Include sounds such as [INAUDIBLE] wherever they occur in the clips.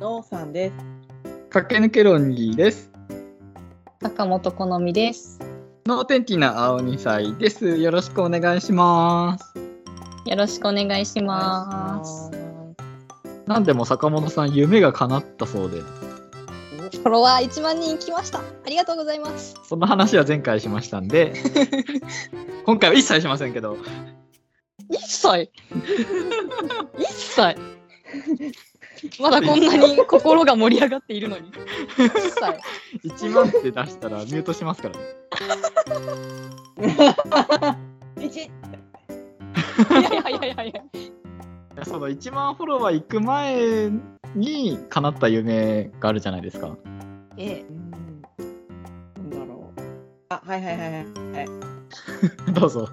のさんです。駆け抜けロンギーです。坂本好みです。の天気な青二歳です。よろしくお願いします。よろしくお願いします。なんでも坂本さん夢が叶ったそうで、フォロワー1万人来ました。ありがとうございます。その話は前回しましたんで、[LAUGHS] 今回は一切しませんけど、一切？[LAUGHS] 一切？まだこんなに心が盛り上がっているのに。一切1万って出したらミュートしますからね。一。いやいやいやいやいや。いやその1万フォロワー行く前に叶った夢があるじゃないですか。ええ。なんだろう。あ、はいはいはいはい。[LAUGHS] どうぞ。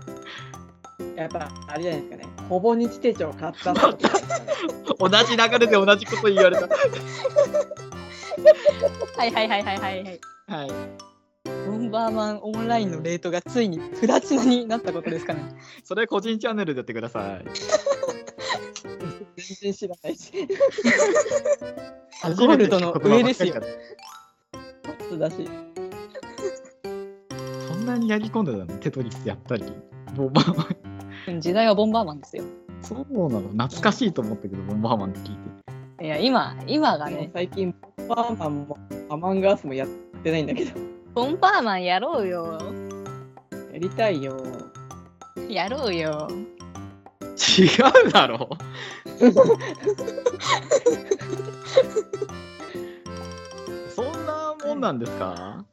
やっぱあれじゃないですかね。ほぼ日手帳買ったとか。[LAUGHS] 同じ流れで同じこと言われた。[LAUGHS] はいはいはいはいはいはい。はい。ボンバーマンオンラインのレートがついにプラチナになったことですかね。[LAUGHS] それ個人チャンネルでやってください。全然知らないし。ゴールドの上ですよ。そうだし。そんなにやり込んでたの？テトリスやったり。ボンバーマン。時代はボンバーマンですよ。そうなの？懐かしいと思ったけど、ボンバーマンって聞いて。いや、今、今がね、最近、ボンバーマンもアマンガースもやってないんだけど。ボンバーマンやろうよ。やりたいよ。やろうよ。違うだろ [LAUGHS] そんなもんなんですか？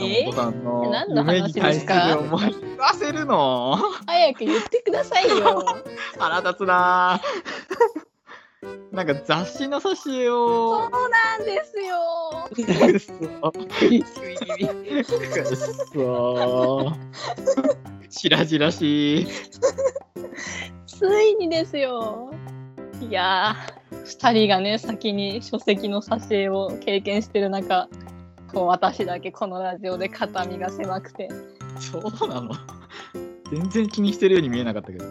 え坂本さんの何の夢話ですか？思いせるの早く言ってくださいよ。腹立つななんか雑誌の挿絵そうをなんですよ。くっ食い気味。そ白々しいついにですよ。いやー、二人がね、先に書籍の挿絵を経験してる中、私だけこのラジオで肩身が狭くて、そうなの？全然気にしてるように見えなかったけど。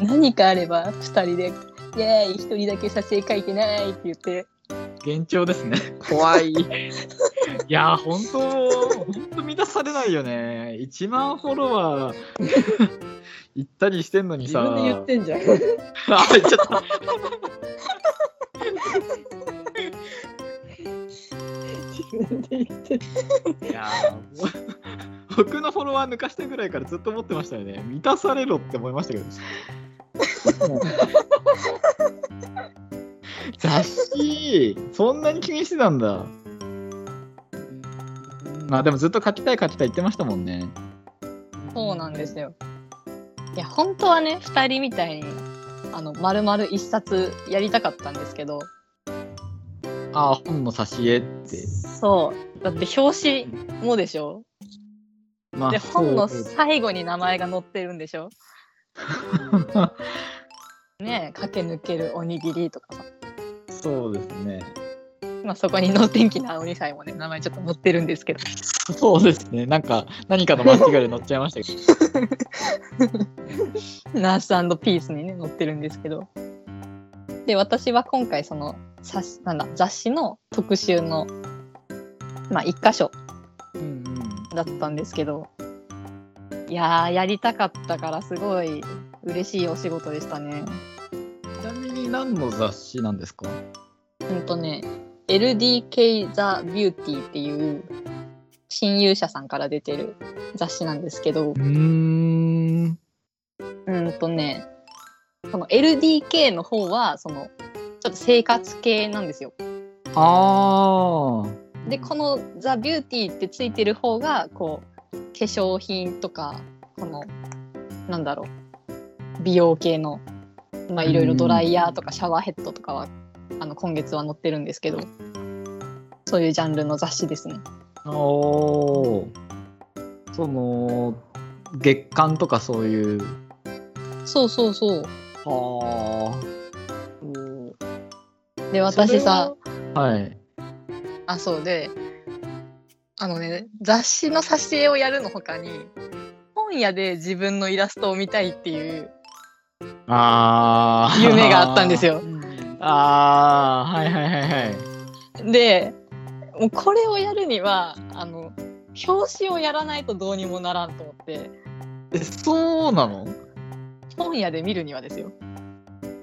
[LAUGHS] 何かあれば二人で、イエーイ、一人だけ挿絵描いてないって言って、幻聴ですね。怖い。[LAUGHS] いやー本当本当満たされないよね。1万フォロワー。[LAUGHS] 行ったりしてんのにさ。自分で言ってんじゃん。あちょっと。自分で言ってんいや僕のフォロワー抜かしたぐらいからずっと思ってましたよね。満たされろって思いましたけど。雑誌そんなに気にしてたんだ。まあでもずっと書きたい書きたい言ってましたもんね。そうなんですよ。いや、本当はね、二人みたいに、あの、丸々一冊やりたかったんですけど、ああ本の挿絵ってそう。だって表紙もでしょ？まあで、本の最後に名前が載ってるんでしょ？ねえ、駆け抜けるおにぎりとかさ。そうですねまあそこに能天気なおにさいもね、名前ちょっと載ってるんですけど。そうですねなんか何かの間違いで載っちゃいましたけど [LAUGHS] ナースピースにね、載ってるんですけど。で、私は今回その、さしなんだ、雑誌の特集の、まあ一箇所だったんですけど、いやー、やりたかったからすごい嬉しいお仕事でしたね。ちなみに何の雑誌なんですか？うんとね、LDK The Beauty っていう親友社さんから出てる雑誌なんですけど。う、ーん。うんとね、この LDK の方は、その、ちょっと生活系なんですよ。ああで、この The Beauty ってついてる方が、こう、化粧品とか、この、なんだろう、美容系の、まあいろいろドライヤーとかシャワーヘッドとかは、あの、今月は載ってるんですけど、そういうジャンルの雑誌ですね。おーその月間とかそういうそうそうそう。はで、私さ、あはい。あ、そうで、あのね、雑誌の挿絵をやるのほかに、本屋で自分のイラストを見たいっていうあー。夢があったんですよ。あー。はいはいはいはい。でもうこれをやるにはあの表紙をやらないとどうにもならんと思って。えそうなの？本屋で見るにはですよ。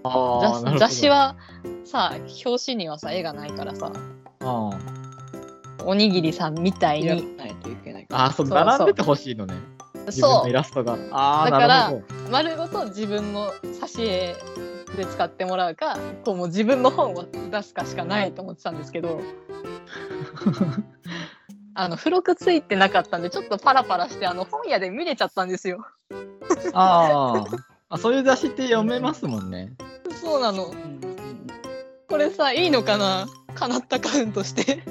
雑雑誌はさ表紙にはさ絵がないからさ。あおにぎりさんみたいに。ないといけない。あーそう並んでてほしいのね。そう。のイラストが。ああだから丸ごと自分の挿絵で使ってもらうかこうもう自分の本を出すかしかないと思ってたんですけど。[LAUGHS] あの付録ついてなかったんでちょっとパラパラしてあの本屋で見れちゃったんですよ。あーあそういう雑誌って読めますもんね。そうなの。これさいいのかな？かなったカウントして。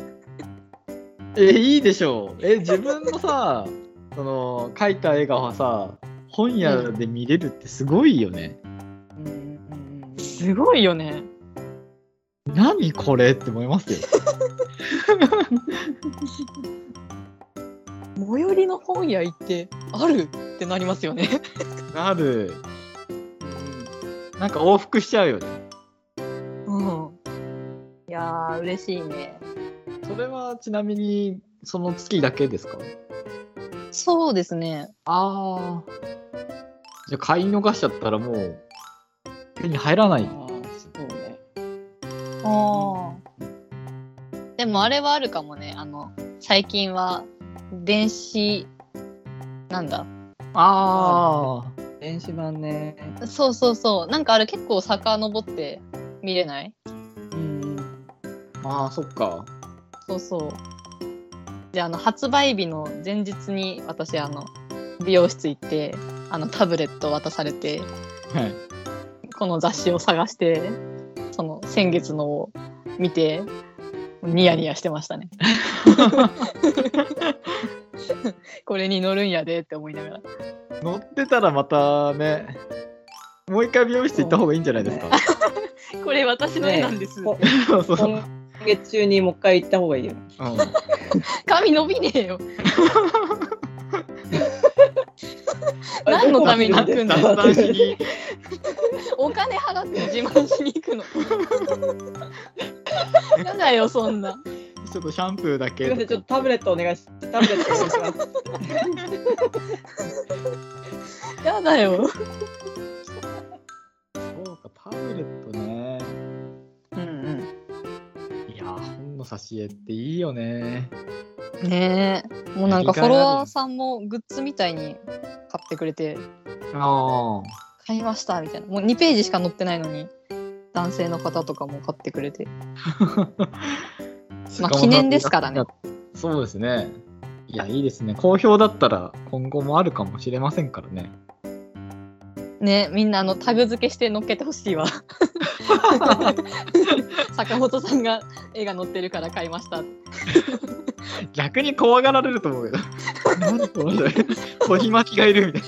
えいいでしょう。え自分のさその描いた絵がさ本屋で見れるってすごいよね、うんうんうん。すごいよね。何これって思いますよ。[LAUGHS] 最寄りの本屋行ってあるってなりますよね。なるなんか往復しちゃうよねうん。いやー嬉しいね。それはちなみにその月だけですか？そうですね。ああじゃあ買い逃しちゃったらもう手に入らないああ、そうね。ああ。でもあれはあるかもね。あの最近は電子なんだ？ああ電子版ね。そうそうそう。なんかあれ結構遡って見れない？うんああそっかそうそう。であの発売日の前日に私あの美容室行ってあのタブレット渡されてはいこの雑誌を探してその先月のを見てニヤニヤしてましたね。[LAUGHS] [LAUGHS] これに乗るんやでって思いながら。乗ってたらまたねもう一回美容室行った方がいいんじゃないですか、[LAUGHS] これ私の絵なんです。こそうそうそう、今月中にもう一回行った方がいいよ。うん [LAUGHS] 髪伸びねえよ。何のために行くんだ？お金払って自慢しに行くの。やだよそんな。ちょっとシャンプーだけすみません、ちょっとタブレットお願いしタブレットお願いします。[LAUGHS] やだよ。そうかタブレットねうんいやー本の挿絵っていいよねうん。ねえ。もうなんかフォロワーさんもグッズみたいに買ってくれてあ買いましたみたいな。もう2ページしか載ってないのに男性の方とかも買ってくれて。[LAUGHS] あまあ記念ですからね。そうですね。いやいいですね。好評だったら今後もあるかもしれませんからね。ねみんなあのタグ付けして載っけてほしいわ。[LAUGHS] 坂本さんが絵が載ってるから買いました。逆に怖がられると思うけど何これ小ひまきがいるみたい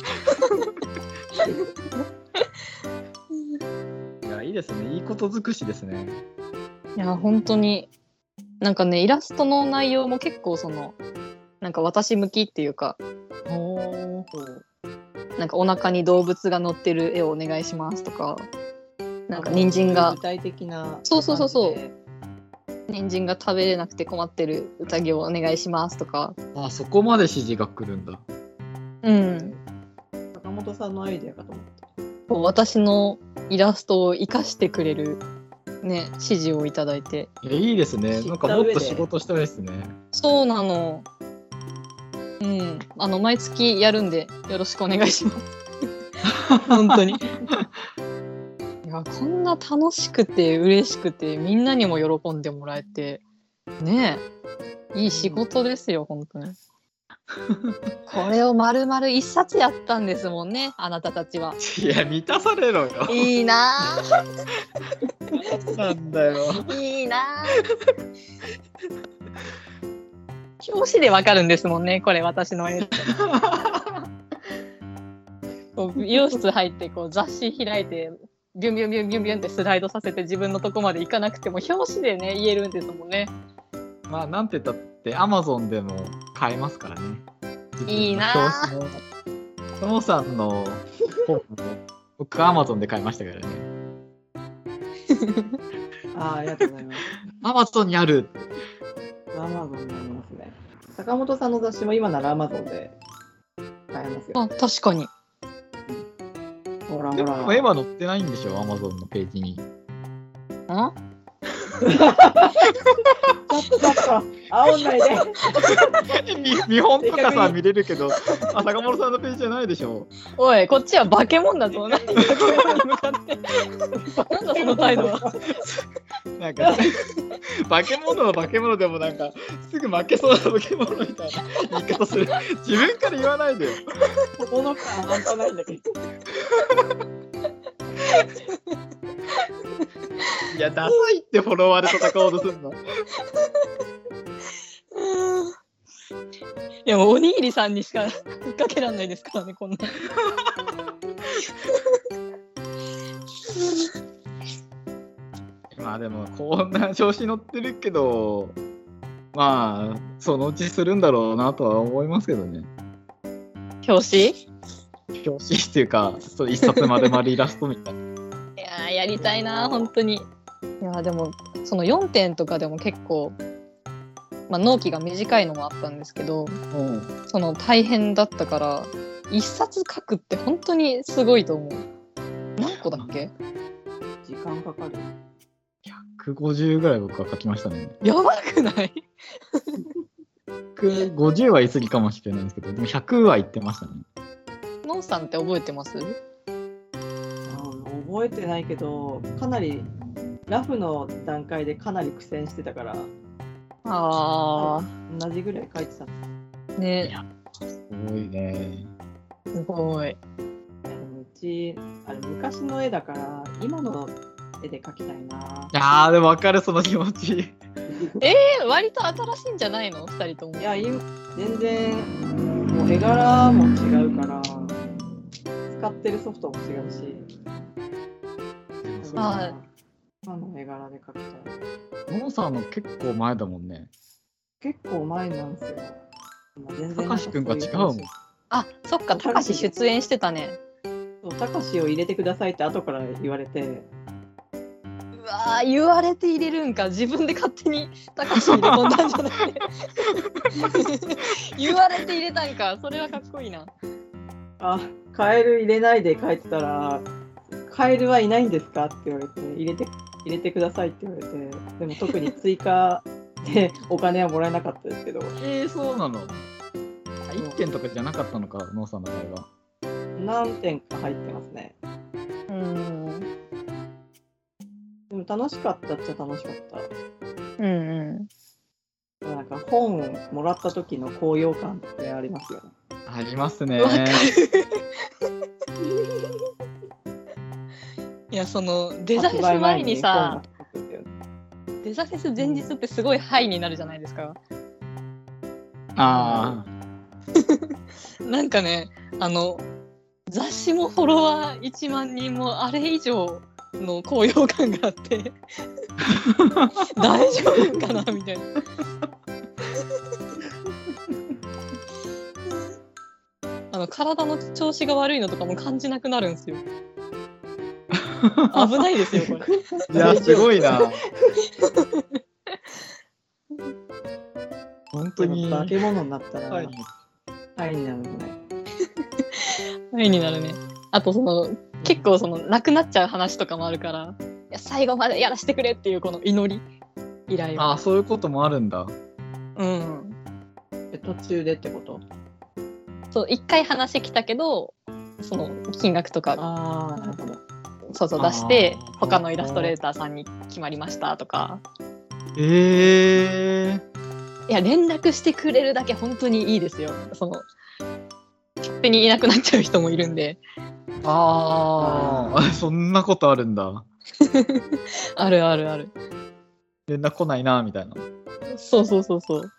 な。[LAUGHS] いやいいですね。いいこと尽くしですね。いや本当になんかねイラストの内容も結構そのなんか私向きっていうかおなんかお腹に動物が乗ってる絵をお願いしますとかなんか人参が具体的な。そうそうそうそう。人参が食べれなくて困ってる宴をお願いしますとか。あそこまで指示が来るんだ。うん。坂本さんのアイデアかと思った。こう私のイラストを生かしてくれるね指示をいただいて。いやいいですね。なんかもっと仕事したいですね。そうなの。うん。あの毎月やるんでよろしくお願いします。[LAUGHS] 本当に。[LAUGHS] いやこんな楽しくて嬉しくてみんなにも喜んでもらえてねえいい仕事ですよ本当に [LAUGHS] これを丸々一冊やったんですもんねあなたたちは。いや満たされろよ。いいな。なんだよ。あいいな。あ表紙でわかるんですもんねこれ私の絵。美容室入ってこう雑誌開いてビュンビュンビュンビュンビュンってスライドさせて自分のとこまで行かなくても表紙でね言えるんですもんねまあなんて言ったってアマゾンでも買えますからねいいな自分の表紙もともさんの本も僕、アマゾンで買いましたからね。[LAUGHS] あーありがとうございます。アマゾンにあるアマゾンになりますね。坂本さんの雑誌も今ならアマゾンで買えますよ。あ確かに。ほらほでもら。今載ってないんでしょ、アマゾンのページに。ん？煽んないで。見 [LAUGHS] 見本とかさ、見れるけど、あ、坂本さんのページじゃないでしょ。おい、こっちは化け物だぞ。何化け物に向かって。なんだその態度は。なんか、化け物の化け物でもなんか、すぐ負けそうな化け物みたいな言い方する。自分から言わないでよ。この感半端ないんだけど。いや、ダサいってフォロワーで戦おうとするの？いや、もうおにぎりさんにしか引っ掛けらんないですからね、こんな。[LAUGHS] まあでも、こんな調子乗ってるけど、まあ、そのうちするんだろうなとは思いますけどね。表紙表紙っていうか、そう一冊までまでイラストみたいな。いやーやりたいな本当にいやーでもその4点とかでも結構、まあ、納期が短いのもあったんですけどその大変だったから一冊書くって本当にすごいと思う何個だっけ？時間かかる。150ぐらい僕は書きましたね。やばくない？150は言い過ぎかもしれないんですけど、でも100は言ってましたね。ノンさんって覚えてます？あ覚えてないけど、かなりラフの段階でかなり苦戦してたから、あ同じぐらい書いてたの。ーねすごいね。すごいでもうち、あれ昔の絵だから、今の絵で描きたいな。ああ、でも分かる、その気持ち。え割と新しいんじゃないの？2人ともいや、今、全然、もう絵柄も違うから、使ってるソフトも違うし、はい今の絵柄で描きたい。モンさんの結構前だもんね。結構前なんですよ。たかしくんが違うもん。あそっかたかし出演してたね。そうたかしを入れてくださいって後から言われて、うわー言われて入れるんか。自分で勝手にたかし入れ込んだんじゃない [LAUGHS] [LAUGHS] 言われて入れたんか。それはかっこいいなあ、カエル入れないで書いてたら、カエルはいないんですかって言われて、入れて、入れてくださいって言われて、でも特に追加 [LAUGHS] でお金はもらえなかったですけど、えー、そうなの？あ1件とかじゃなかったのか、ノーさんの場合は。何点か入ってますね。うんでも楽しかったっちゃ楽しかった。うんうんなんか本もらった時の高揚感ってありますよね。ありますね。わかる [LAUGHS] いやそのデザフェス前にさデザフェス前日ってすごいハイになるじゃないですかあ [LAUGHS] なんかねあの雑誌もフォロワー1万人もあれ以上の高揚感があって [LAUGHS] 大丈夫かなみたいな。あの体の調子が悪いのとかも感じなくなるんですよ。[LAUGHS] 危ないですよこれ。あ。いや、すごいな。[LAUGHS] 本当に。化け物になったら、はいはい、になるのね。はいになるね。あとその結構その亡くなっちゃう話とかもあるからいや最後までやらせてくれっていうこの祈り依頼を。ああ、そういうこともあるんだ。うん。え途中でってこと？そう一回話来たけどその金額とかああ、なるほど。そうそう出して他のイラストレーターさんに決まりましたとか。ええいや連絡してくれるだけ本当にいいですよ。その勝手にいなくなっちゃう人もいるんで。ああ、[LAUGHS] そんなことあるんだ。[LAUGHS] あるあるある。連絡来ないな、みたいな。そうそうそうそう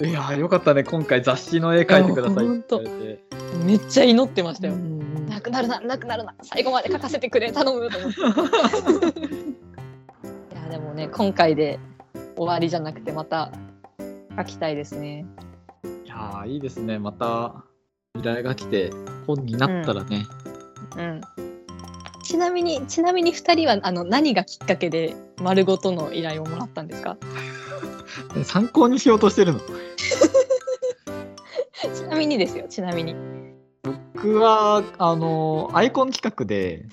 いやー、よかったね。今回雑誌の絵描いてくださいって。めっちゃ祈ってましたよ、うんなくなるななくなるな最後まで書かせてくれ頼むと思って [LAUGHS] いやでもね今回で終わりじゃなくてまた書きたいですねいやー、いいですね。また依頼が来て、本になったらね。うん。ちなみに、ちなみに二人は、あの、何がきっかけで丸ごとの依頼をもらったんですか？参考にしようとしてるの。[LAUGHS] ちなみにですよ、ちなみに。僕は、あの、アイコン企画で、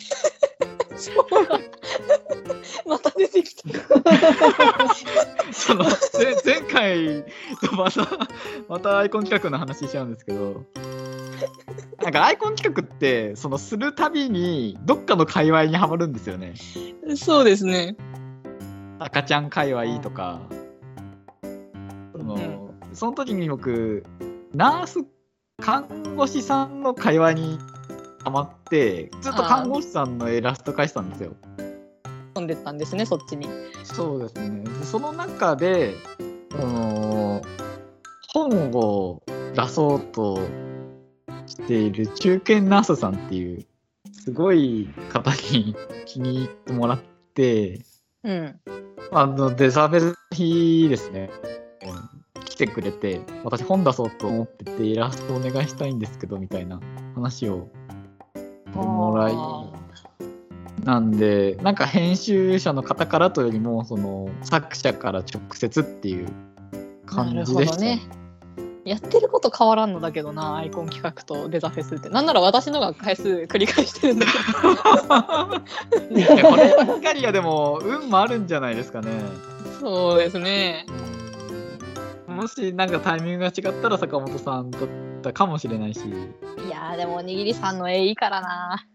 また出てきた。その、前前回とまた、またアイコン企画の話しちゃうんですけど、なんかアイコン企画って、その、するたびに、どっかの界隈にはまるんですよね。そうですね。赤ちゃん界隈とか、その時に僕ナース看護師さんの界隈にハマってずっと看護師さんのイラスト描いてたんですよ。飛んでったんですね、そっちに。そうですねでその中でその本を出そうとしている中堅ナースさんっていうすごい方に気に入ってもらってうん。あの、デザベル日ですね。うん来てくれて、私本出そうと思ってて、イラストお願いしたいんですけど、みたいな話をもらい、なんで、なんか編集者の方からというよりも、その、作者から直接っていう感じでしたね。やってること変わらんのだけどな、アイコン企画とデザフェスって。なんなら私のが回数繰り返してるんだけ [LAUGHS] いやこればっかりはでも、運もあるんじゃないですかね。ど。そうですね。もしなんかタイミングが違ったら坂本さんだったかもしれないし。いやーでもおにぎりさんの絵いいからな。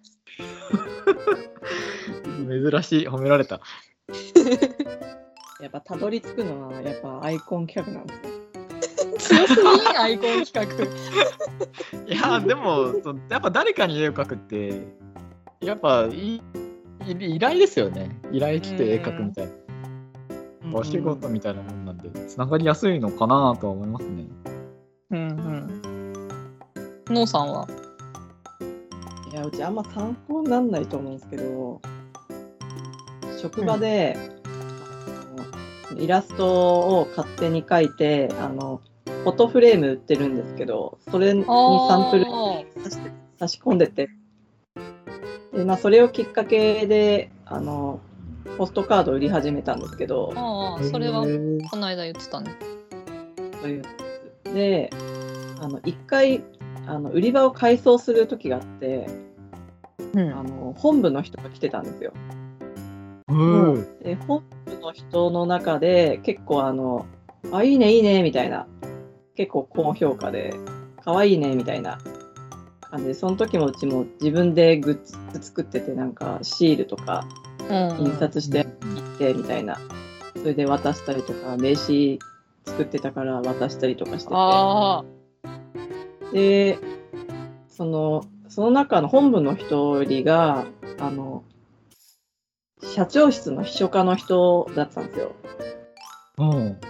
珍しい、褒められた。[LAUGHS] やっぱたどり着くのはやっぱアイコン企画なんですね。強すぎんアイコン企画。[LAUGHS] いやでもそやっぱ誰かに絵を描くってやっぱいい依頼ですよね依頼来て絵描くみたいなお仕事みたいなもんでつながりやすいのかなとは思いますねうんうん。ノーさんは？いやうちあんま参考にならないと思うんですけど職場で、あのイラストを勝手に描いてあのフォトフレーム売ってるんですけどそれにサンプルあ差し差し込んでてで、まあ、それをきっかけであのポストカードを売り始めたんですけどーあー、それはこの間言ってたね。であの一回あの売り場を改装する時があってうんあの本部の人が来てたんですよ。うんで本部の人の中で結構あの「あいいねいいね」みたいな結構高評価で「かわいいね」みたいな感じでその時もうちも自分でグッズ作っててなんかシールとかうん印刷して切ってみたいな。それで渡したりとか名刺作ってたから渡したりとかしてて。あでそのその中の本部の一人があの社長室の秘書課の人だったんですよ。うん。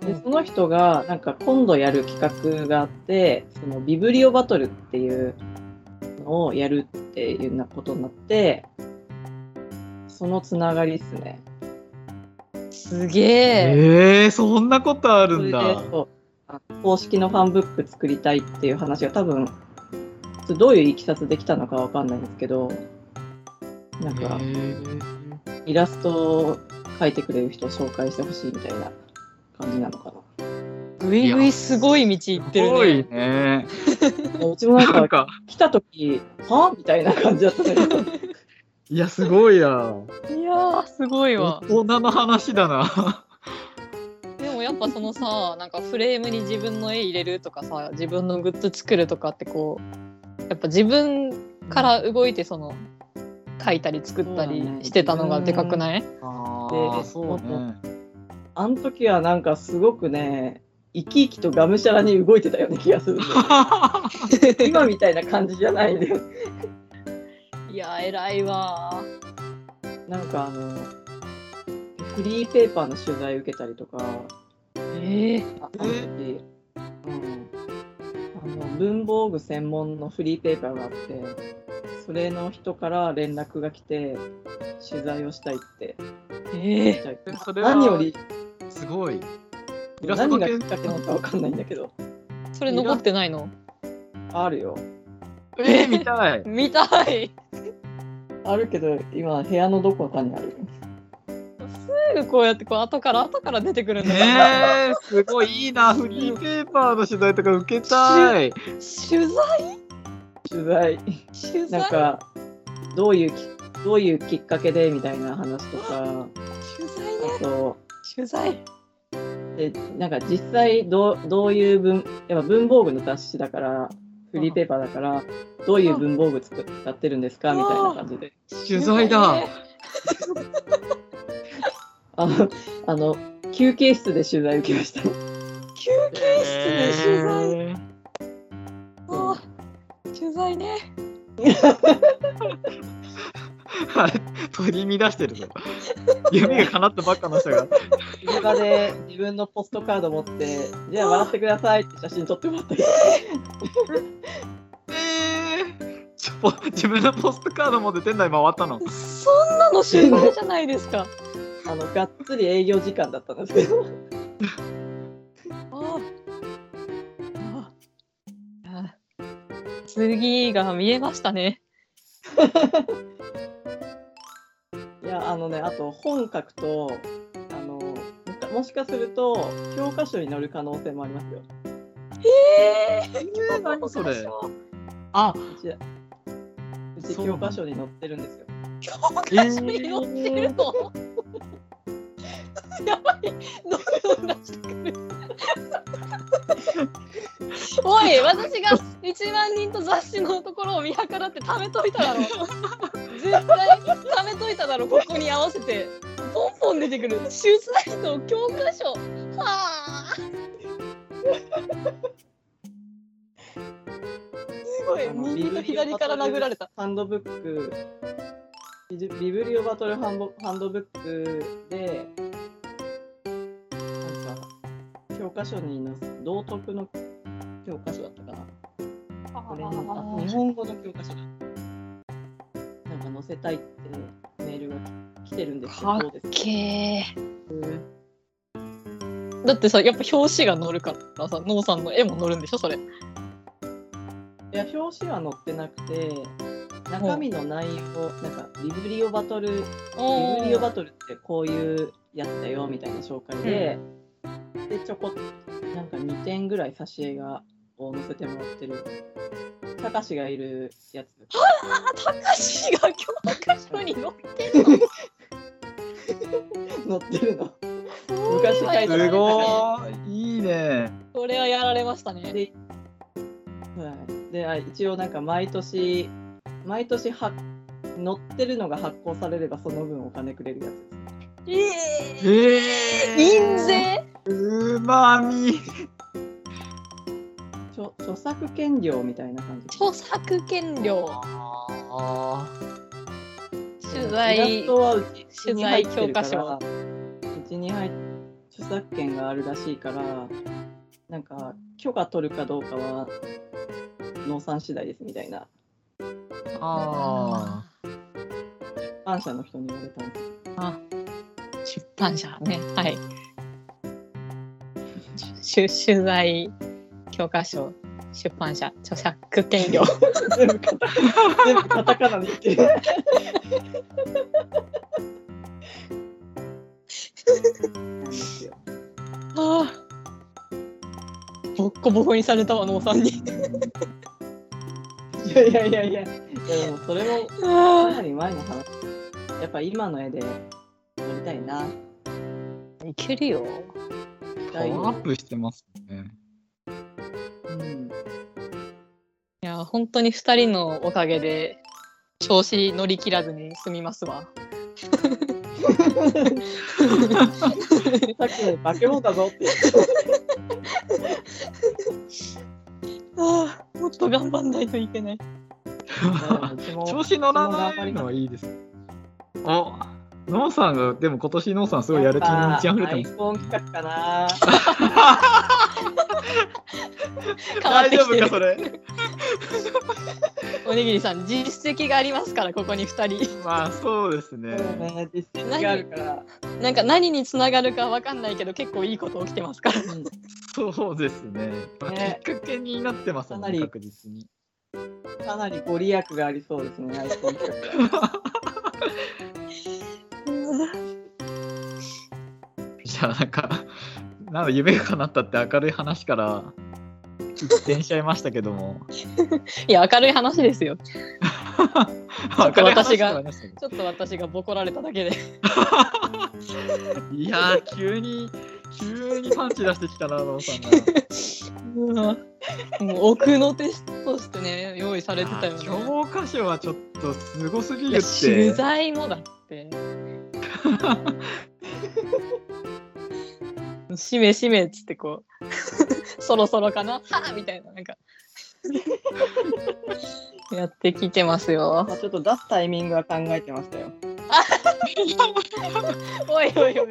でその人がなんか今度やる企画があってそのビブリオバトルっていうのをやるっていうようなことになってそのつながりですね。ーすげえ。えー、そんなことあるんだ公式のファンブック作りたいっていう話が多分どういういきさつできたのかわかんないんですけどなんかイラストを描いてくれる人を紹介してほしいみたいな感じなのかぐいぐいすごい道行ってるすごいね。ねな。うちもなんかなんか来た時はみたいな感じだったんだけどいやすごいな。いやーすごいわ。大人の話だな。でもやっぱそのさなんかフレームに自分の絵入れるとかさ自分のグッズ作るとかってこうやっぱ自分から動いてその描いたり作ったりしてたのがでかくない、あでーそうね。あの時はなんかすごくね生き生きとがむしゃらに動いてたような気がする。[LAUGHS] 今みたいな感じじゃないんだや偉いわ。なんかあのフリーペーパーの取材受けたりとかええああの時うん、あの文房具専門のフリーペーパーがあってそれの人から連絡が来て取材をしたいって。ええじゃあそれは何より。すごい。何がきっかけなのかわかんないんだけど。それ残ってないの？あるよえー、見たい。[LAUGHS] 見たいあるけど、今、部屋のどこかにある。すぐこうやってこう後から後から出てくるんだえー、すごいいいな。フリーペーパーの取材とか受けたい。取材？取材。取材？なんか、どういうき、どういうきっかけでみたいな話とか、取材あねと、取材でなんか実際どうどういう文やっぱ文房具の雑誌だからフリーペーパーだからどういう文房具使使ってるんですかみたいな感じで。取材だ。あのあの休憩室で取材受けました。休憩室で取材、えー。あー取材ね。取り乱してるぞ。夢が叶ったばっかの人が。現場で自分のポストカード持ってじゃあ笑ってくださいって写真撮ってもらった自分のポストカード持って店内回ったの？そんなの取材じゃないですかあのがっつり営業時間だったんですけど [LAUGHS] あああ次が見えましたねいやあのねあと本書くとあのもしかすると教科書に載る可能性もありますよええー、何それあうちうちそうなの教科書に載ってるんですよ。教科書に載ってるの、[LAUGHS] やばい。どんどん出してくる。おい私が1万人と雑誌のところを見計らって貯めといただろ絶対貯めといただろここに合わせて。ポンポン出てくる。取材と教科書。はあ右と左から殴られた。ハンドブック、ビブリオバトルハンドハンドブックで、なんか、教科書に載せ、道徳の教科書だったかな。これにあ日本語の教科書だ。なんか載せたいってメールが来てるんですけど、どうですか？けーだってさやっぱ表紙が載るからさノーさんの絵も載るんでしょそれいや、表紙は載ってなくて、中身の内容、なんか、ビブリオバトルビブリオバトルってこういうやつだよみたいな紹介で、でちょこっなんか2点ぐらい挿絵がを載せてもらってるたかしがいるやつ。あたかしが教科書に載ってんの？載ってるの。昔書いてすごい。いいね。これはやられましたね。で,、はい、であ一応なんか毎年毎年は載ってるのが発行されればその分お金くれるやつですえええー、印税？うまみ。著著作権料みたいな感じ。著作権料。あ取イラ材ストはうち取に入材ってるから教科書うちに入っ著作権があるらしいからなんか許可取るかどうかは農産次第ですみたいな。あ。あ出版社の人に言われたんです。出版社ね。はい。しゅ取材教科書出版社著作権料全部カタ全部カタカナで言ってる。なんですよああボッコボコにされたわノーさんにいやいやいやいや。いやでもそれもかなあり前の話。やっぱ今の絵で撮りたいな。あいけるよ。あ。パワーアップしてますね。うん。いや本当に2人のおかげで調子乗り切らずに済みますわ。[LAUGHS] さっきの化け物だぞってああもっと頑張んないといけない [LAUGHS] 調子乗らないのはいいです。あ、ノーさんが、でも今年ノーさんすごいやる気に満ち溢れてます。[LAUGHS] [LAUGHS] 変わっ大丈てきてる夫か、それ。[LAUGHS] おにぎりさん実績がありますからここに2人まあ、そうですね。実績があるから、なんか何につながるかわかんないけど結構いいこと起きてますからうんそうですね。まあねきっかけになってますもんね、かなり確実に。かなりご利益がありそうですね、アイコン企画。[LAUGHS] じゃあなんか、なんだ夢が叶ったって明るい話から一転しちゃいましたけども。[LAUGHS] いや明るい話ですよ。[LAUGHS] 明るい話私がちょっと私がボコられただけで。[LAUGHS] いやー、急に、急にパンチ出してきたな、ノンさんが。もう奥の手としてね用意されてたよね。教科書はちょっとすごすぎるって。取材もだって。しめしめっつってこう [LAUGHS] そろそろかな？はあみたいななんか。[LAUGHS] やってきてますよ。まあ、ちょっと出すタイミングは考えてましたよ。[LAUGHS] おいおいおいおい。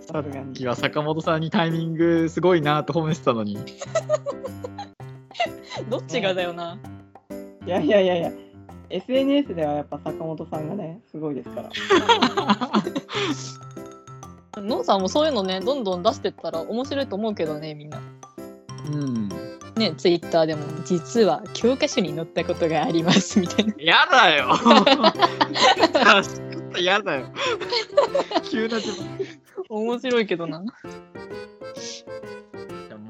さすがに。いや坂本さんに。タイミングすごいなと褒めてたのに。どっちがだよな。いやいやいやいや、SNS ではやっぱ坂本さんがね、すごいですから。ノンさんもそういうのねどんどん出してったら面白いと思うけどねみんな。うん。ねツイッターでも実は教科書に載ったことがありますみたいな。やだよ [LAUGHS] やだよ [LAUGHS] 急な面白いけどな。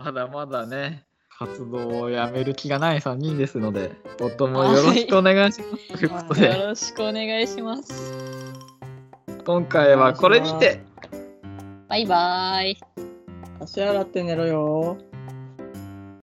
まだまだね、活動をやめる気がない3人ですので、とってもよろしくお願いします。ということよで、ろしくお願いします。今回はこれにて、バイバイ。足洗って寝ろよ。